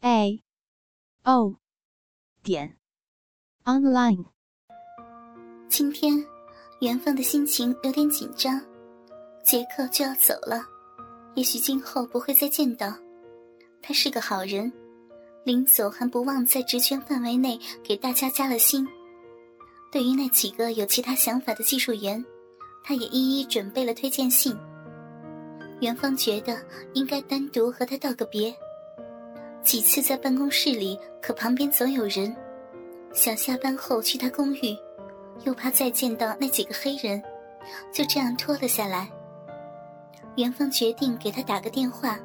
a o 点 online。今天，元芳的心情有点紧张。杰克就要走了，也许今后不会再见到。他是个好人，临走还不忘在职权范围内给大家加了薪。对于那几个有其他想法的技术员，他也一一准备了推荐信。元芳觉得应该单独和他道个别。几次在办公室里，可旁边总有人，想下班后去他公寓，又怕再见到那几个黑人，就这样拖了下来。元芳决定给他打个电话，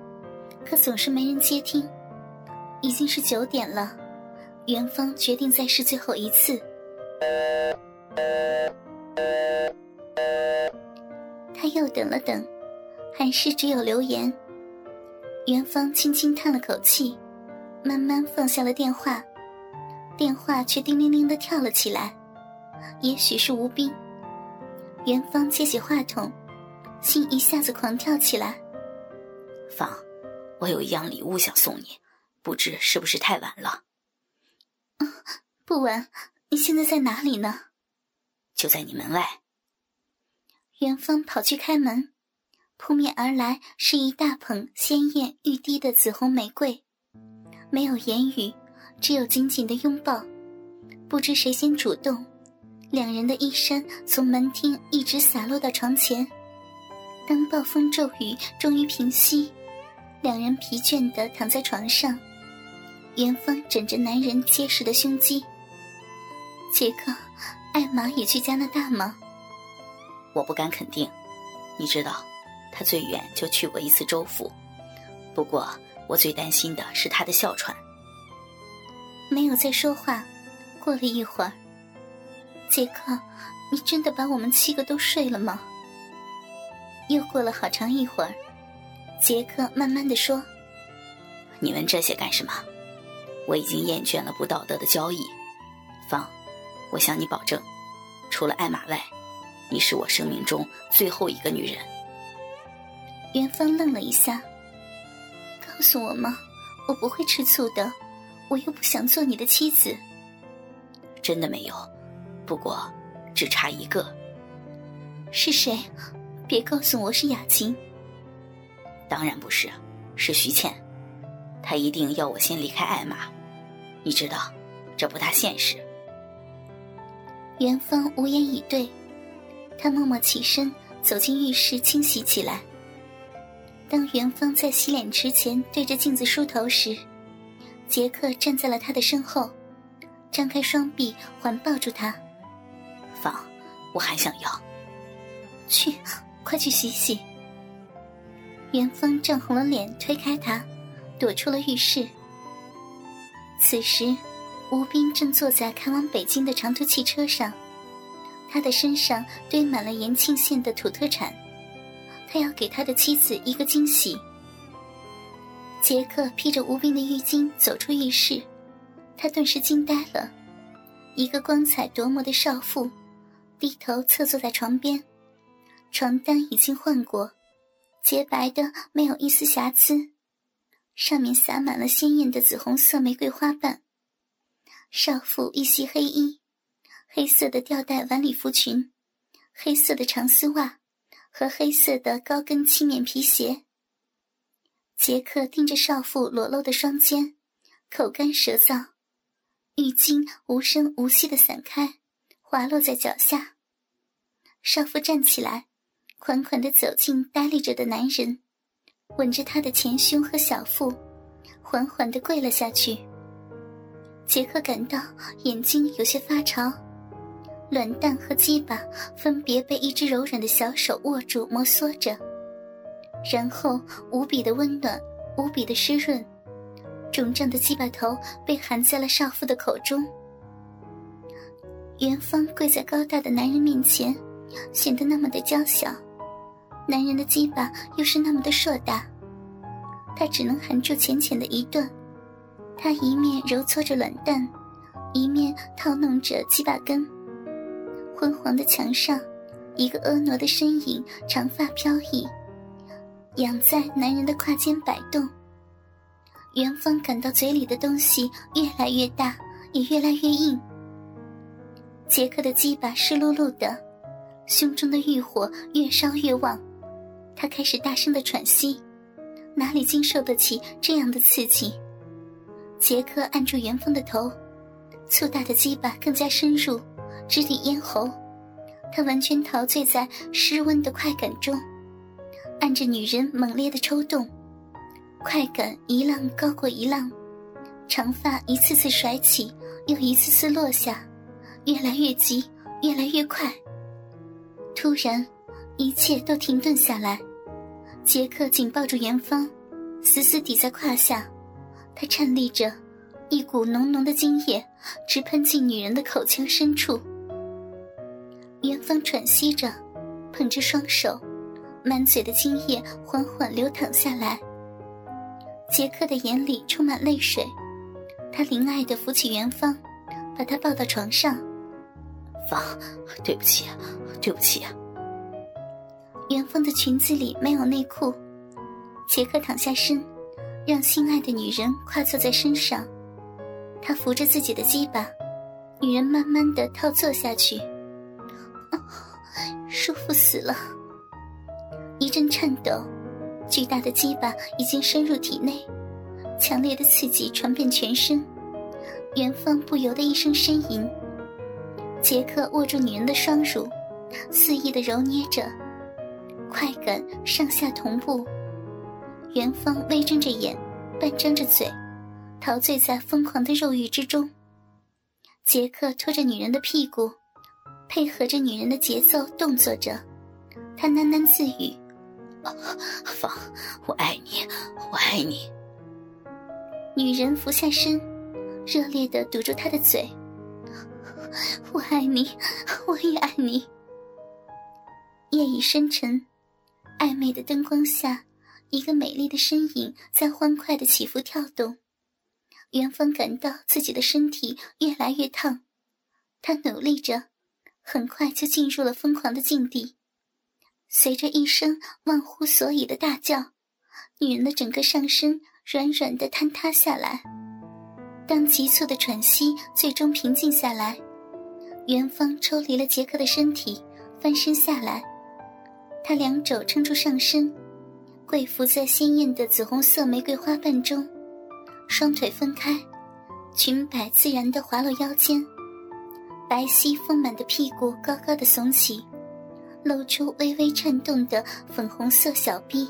可总是没人接听。已经是九点了，元芳决定再试最后一次。他又等了等，还是只有留言。元芳轻轻叹了口气。慢慢放下了电话，电话却叮铃铃的跳了起来。也许是吴斌。元芳接起话筒，心一下子狂跳起来。芳，我有一样礼物想送你，不知是不是太晚了？不晚。你现在在哪里呢？就在你门外。元芳跑去开门，扑面而来是一大捧鲜艳欲滴的紫红玫瑰。没有言语，只有紧紧的拥抱。不知谁先主动，两人的衣衫从门厅一直洒落到床前。当暴风骤雨终于平息，两人疲倦地躺在床上，元芳枕着男人结实的胸肌。杰克，艾玛也去加拿大吗？我不敢肯定。你知道，他最远就去过一次州府。不过。我最担心的是他的哮喘。没有再说话。过了一会儿，杰克，你真的把我们七个都睡了吗？又过了好长一会儿，杰克慢慢的说：“你问这些干什么？我已经厌倦了不道德的交易。方，我向你保证，除了艾玛外，你是我生命中最后一个女人。”元芳愣了一下。告诉我吗？我不会吃醋的，我又不想做你的妻子。真的没有，不过只差一个。是谁？别告诉我是雅琴。当然不是，是徐倩。她一定要我先离开艾玛，你知道，这不大现实。元芳无言以对，他默默起身走进浴室清洗起来。当元芳在洗脸池前对着镜子梳头时，杰克站在了他的身后，张开双臂环抱住他。芳，我还想要。去，快去洗洗。元芳涨红了脸，推开他，躲出了浴室。此时，吴斌正坐在开往北京的长途汽车上，他的身上堆满了延庆县的土特产。他要给他的妻子一个惊喜。杰克披着无边的浴巾走出浴室，他顿时惊呆了。一个光彩夺目的少妇，低头侧坐在床边，床单已经换过，洁白的没有一丝瑕疵，上面洒满了鲜艳的紫红色玫瑰花瓣。少妇一袭黑衣，黑色的吊带晚礼服裙，黑色的长丝袜。和黑色的高跟漆面皮鞋。杰克盯着少妇裸露的双肩，口干舌燥，浴巾无声无息的散开，滑落在脚下。少妇站起来，款款的走近呆立着的男人，吻着他的前胸和小腹，缓缓的跪了下去。杰克感到眼睛有些发潮。卵蛋和鸡巴分别被一只柔软的小手握住，摩挲着，然后无比的温暖，无比的湿润，肿胀的鸡巴头被含在了少妇的口中。元芳跪在高大的男人面前，显得那么的娇小，男人的鸡巴又是那么的硕大，她只能含住浅浅的一段。他一面揉搓着卵蛋，一面套弄着鸡巴根。昏黄的墙上，一个婀娜的身影，长发飘逸，仰在男人的胯间摆动。元芳感到嘴里的东西越来越大，也越来越硬。杰克的鸡巴湿漉漉的，胸中的欲火越烧越旺，他开始大声的喘息，哪里经受得起这样的刺激？杰克按住元芳的头，粗大的鸡巴更加深入，直抵咽喉。他完全陶醉在湿温的快感中，按着女人猛烈的抽动，快感一浪高过一浪，长发一次次甩起，又一次次落下，越来越急，越来越快。突然，一切都停顿下来。杰克紧抱住元芳，死死抵在胯下。他颤栗着，一股浓浓的精液直喷进女人的口腔深处。元芳喘息着，捧着双手，满嘴的精液缓缓流淌下来。杰克的眼里充满泪水，他怜爱的扶起元芳，把她抱到床上。芳，对不起，对不起。元芳的裙子里没有内裤，杰克躺下身。让心爱的女人跨坐在身上，他扶着自己的鸡巴，女人慢慢的套坐下去，舒服死了。一阵颤抖，巨大的鸡巴已经深入体内，强烈的刺激传遍全身，元芳不由得一声呻吟。杰克握住女人的双乳，肆意的揉捏着，快感上下同步。元芳微睁着眼，半张着嘴，陶醉在疯狂的肉欲之中。杰克拖着女人的屁股，配合着女人的节奏动作着，他喃喃自语：“芳，我爱你，我爱你。”女人俯下身，热烈的堵住他的嘴：“我爱你，我也爱你。”夜已深沉，暧昧的灯光下。一个美丽的身影在欢快的起伏跳动，元芳感到自己的身体越来越烫，她努力着，很快就进入了疯狂的境地。随着一声忘乎所以的大叫，女人的整个上身软软的坍塌下来。当急促的喘息最终平静下来，元芳抽离了杰克的身体，翻身下来，他两肘撑住上身。跪伏在鲜艳的紫红色玫瑰花瓣中，双腿分开，裙摆自然的滑落腰间，白皙丰满的屁股高高的耸起，露出微微颤动的粉红色小臂。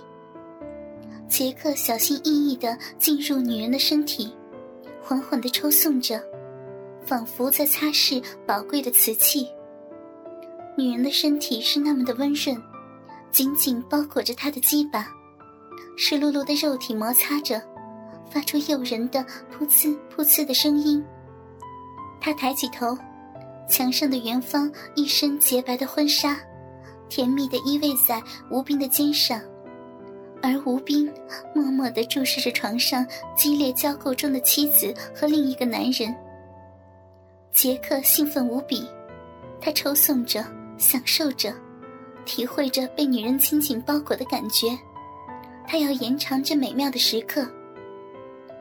杰克小心翼翼的进入女人的身体，缓缓的抽送着，仿佛在擦拭宝贵的瓷器。女人的身体是那么的温润，紧紧包裹着他的鸡巴。湿漉漉的肉体摩擦着，发出诱人的噗呲噗呲的声音。他抬起头，墙上的元芳一身洁白的婚纱，甜蜜的依偎在吴斌的肩上，而吴斌默默地注视着床上激烈交媾中的妻子和另一个男人。杰克兴奋无比，他抽送着，享受着，体会着被女人紧紧包裹的感觉。他要延长这美妙的时刻。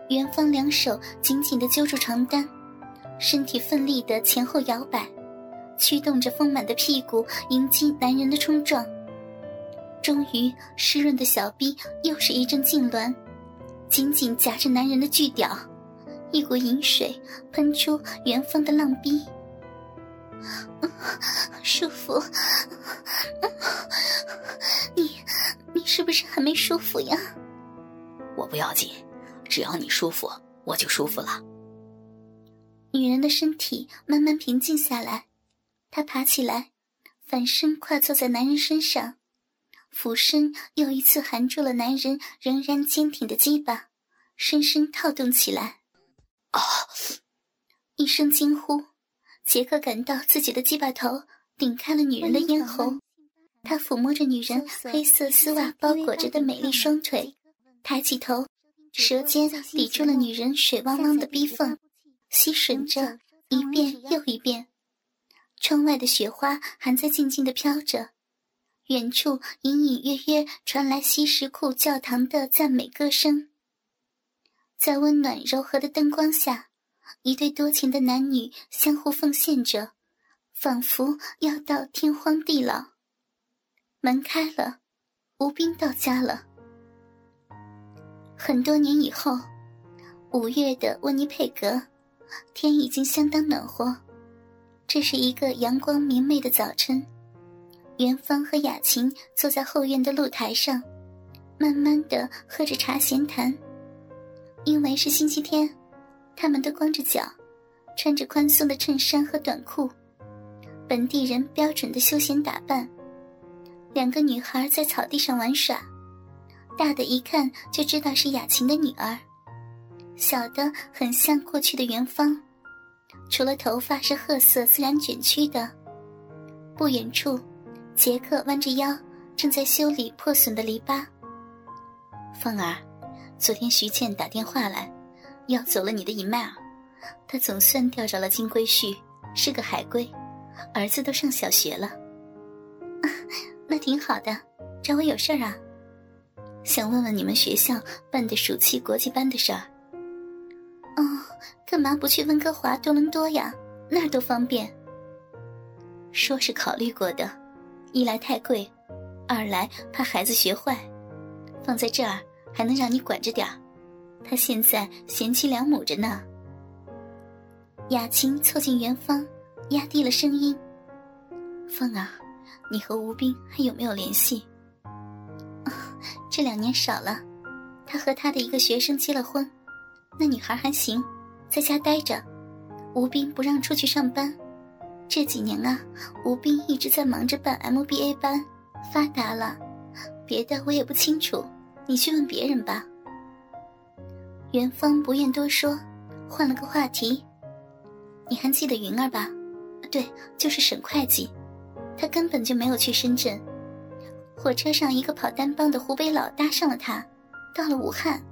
元芳两手紧紧地揪住床单，身体奋力的前后摇摆，驱动着丰满的屁股迎击男人的冲撞。终于，湿润的小臂又是一阵痉挛，紧紧夹着男人的巨屌，一股淫水喷出元芳的浪逼，舒服。你。你是不是还没舒服呀？我不要紧，只要你舒服，我就舒服了。女人的身体慢慢平静下来，她爬起来，反身跨坐在男人身上，俯身又一次含住了男人仍然坚挺的鸡巴，深深套动起来。啊！一声惊呼，杰克感到自己的鸡巴头顶开了女人的咽喉。他抚摸着女人黑色丝袜包裹着的美丽双腿，抬起头，舌尖抵住了女人水汪汪的逼缝，吸吮着一遍又一遍。窗外的雪花还在静静的飘着，远处隐隐约约传来西什库教堂的赞美歌声。在温暖柔和的灯光下，一对多情的男女相互奉献着，仿佛要到天荒地老。门开了，吴斌到家了。很多年以后，五月的温尼佩格，天已经相当暖和。这是一个阳光明媚的早晨，元芳和雅琴坐在后院的露台上，慢慢的喝着茶闲谈。因为是星期天，他们都光着脚，穿着宽松的衬衫和短裤，本地人标准的休闲打扮。两个女孩在草地上玩耍，大的一看就知道是雅琴的女儿，小的很像过去的元芳，除了头发是褐色自然卷曲的。不远处，杰克弯着腰正在修理破损的篱笆。凤儿，昨天徐倩打电话来，要走了你的一脉儿，她总算钓着了金龟婿，是个海龟，儿子都上小学了。那挺好的，找我有事儿啊？想问问你们学校办的暑期国际班的事儿。哦，干嘛不去温哥华、多伦多呀？那儿都方便。说是考虑过的，一来太贵，二来怕孩子学坏。放在这儿还能让你管着点儿。他现在贤妻良母着呢。雅琴凑近元芳，压低了声音：“芳儿。”你和吴斌还有没有联系？这两年少了，他和他的一个学生结了婚，那女孩还行，在家待着。吴斌不让出去上班，这几年啊，吴斌一直在忙着办 MBA 班，发达了。别的我也不清楚，你去问别人吧。元芳不愿多说，换了个话题。你还记得云儿吧？对，就是沈会计。他根本就没有去深圳，火车上一个跑单帮的湖北佬搭上了他，到了武汉，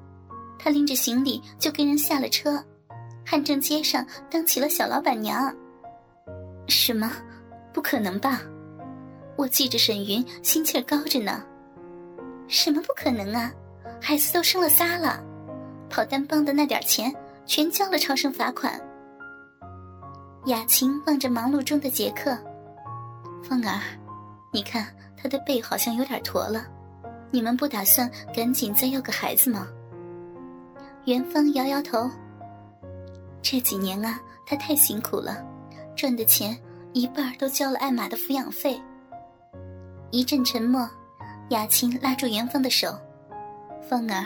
他拎着行李就跟人下了车，汉正街上当起了小老板娘。什么？不可能吧？我记着沈云心气儿高着呢。什么不可能啊？孩子都生了仨了，跑单帮的那点钱全交了超生罚款。雅琴望着忙碌中的杰克。凤儿，你看他的背好像有点驼了，你们不打算赶紧再要个孩子吗？元芳摇摇头。这几年啊，他太辛苦了，赚的钱一半都交了艾玛的抚养费。一阵沉默，雅琴拉住元芳的手：“芳儿，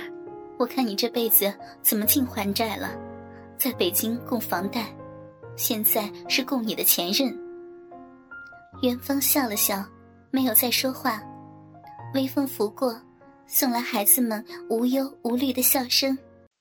我看你这辈子怎么净还债了？在北京供房贷，现在是供你的前任。”元芳笑了笑，没有再说话。微风拂过，送来孩子们无忧无虑的笑声。